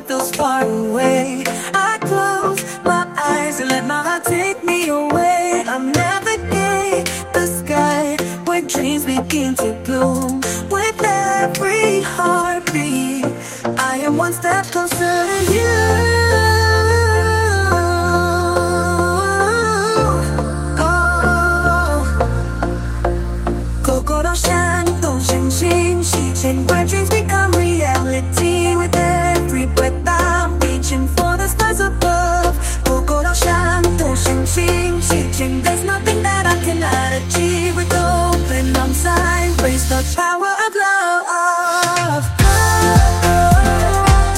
hope feels far away. I close my eyes and let my heart take me away. I navigate the sky where dreams begin to bloom. With every heartbeat, I am one step closer to you. Oh, oh, oh. Shine, don't shine, shine, shine, shine, where dreams There's nothing that I cannot achieve With open arms I raise the power of love.